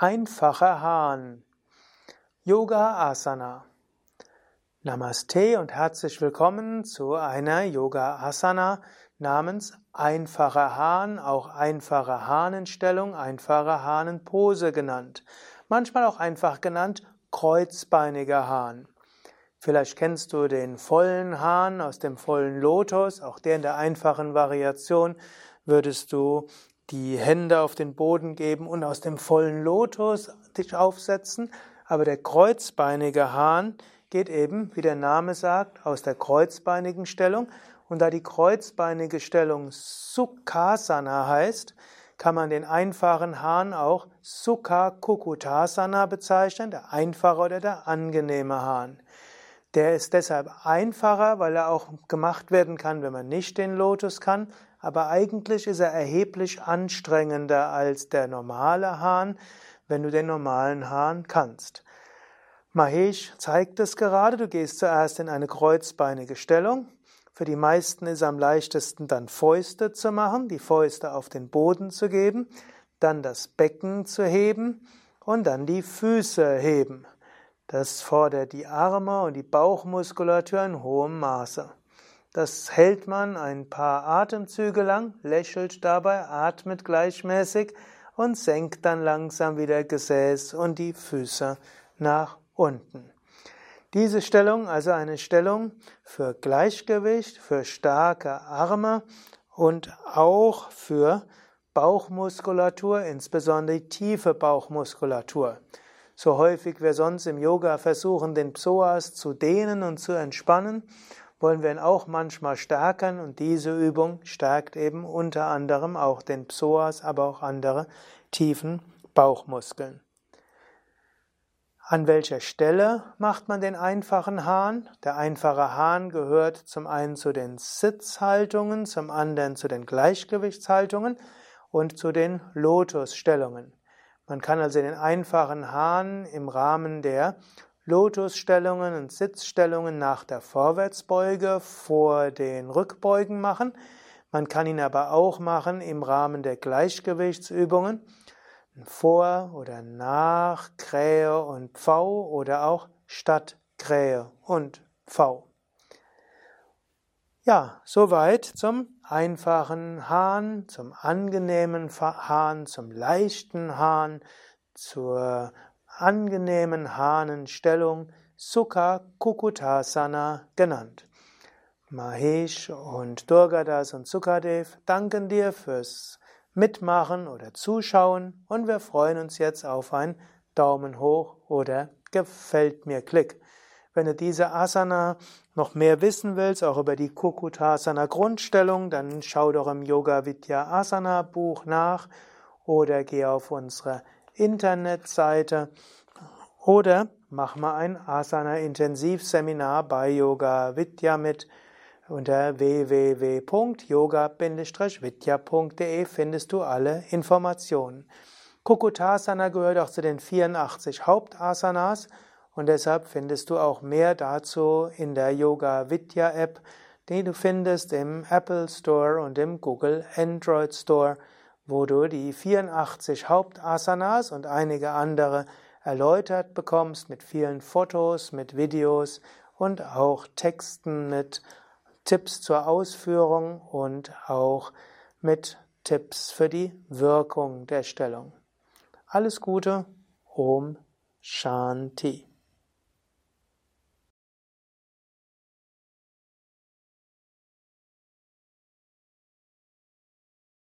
Einfacher Hahn. Yoga Asana. Namaste und herzlich willkommen zu einer Yoga Asana namens Einfacher Hahn, auch einfache Hahnenstellung, einfache Hahnenpose genannt. Manchmal auch einfach genannt kreuzbeiniger Hahn. Vielleicht kennst du den vollen Hahn aus dem vollen Lotus, auch der in der einfachen Variation würdest du die Hände auf den Boden geben und aus dem vollen Lotus dich aufsetzen. Aber der kreuzbeinige Hahn geht eben, wie der Name sagt, aus der kreuzbeinigen Stellung. Und da die kreuzbeinige Stellung Sukhasana heißt, kann man den einfachen Hahn auch Sukha Kukutasana bezeichnen, der einfache oder der angenehme Hahn. Der ist deshalb einfacher, weil er auch gemacht werden kann, wenn man nicht den Lotus kann, aber eigentlich ist er erheblich anstrengender als der normale Hahn, wenn du den normalen Hahn kannst. Mahesh zeigt es gerade, du gehst zuerst in eine kreuzbeinige Stellung. Für die meisten ist am leichtesten dann Fäuste zu machen, die Fäuste auf den Boden zu geben, dann das Becken zu heben und dann die Füße heben. Das fordert die Arme und die Bauchmuskulatur in hohem Maße. Das hält man ein paar Atemzüge lang, lächelt dabei, atmet gleichmäßig und senkt dann langsam wieder Gesäß und die Füße nach unten. Diese Stellung, also eine Stellung für Gleichgewicht, für starke Arme und auch für Bauchmuskulatur, insbesondere tiefe Bauchmuskulatur. So häufig wir sonst im Yoga versuchen, den Psoas zu dehnen und zu entspannen, wollen wir ihn auch manchmal stärken und diese Übung stärkt eben unter anderem auch den Psoas, aber auch andere tiefen Bauchmuskeln. An welcher Stelle macht man den einfachen Hahn? Der einfache Hahn gehört zum einen zu den Sitzhaltungen, zum anderen zu den Gleichgewichtshaltungen und zu den Lotusstellungen. Man kann also den einfachen Hahn im Rahmen der Lotusstellungen und Sitzstellungen nach der Vorwärtsbeuge vor den Rückbeugen machen. Man kann ihn aber auch machen im Rahmen der Gleichgewichtsübungen vor oder nach Krähe und Pfau oder auch statt Krähe und Pfau. Ja, soweit zum einfachen Hahn, zum angenehmen Hahn, zum leichten Hahn, zur angenehmen Hahnenstellung Sukha Kukutasana genannt. Mahesh und Durgadas und Sukadev danken dir fürs Mitmachen oder Zuschauen und wir freuen uns jetzt auf ein Daumen hoch oder gefällt mir Klick. Wenn du diese Asana noch mehr wissen willst, auch über die Kukutasana Grundstellung, dann schau doch im Yoga Vidya Asana Buch nach oder geh auf unsere Internetseite oder mach mal ein Asana-Intensivseminar bei Yoga Vidya mit. Unter www.yoga-vidya.de findest du alle Informationen. Kukutasana gehört auch zu den 84 Hauptasanas und deshalb findest du auch mehr dazu in der Yoga Vidya App, die du findest im Apple Store und im Google Android Store wo du die 84 Hauptasanas und einige andere erläutert bekommst mit vielen Fotos, mit Videos und auch Texten mit Tipps zur Ausführung und auch mit Tipps für die Wirkung der Stellung. Alles Gute, Om Shanti.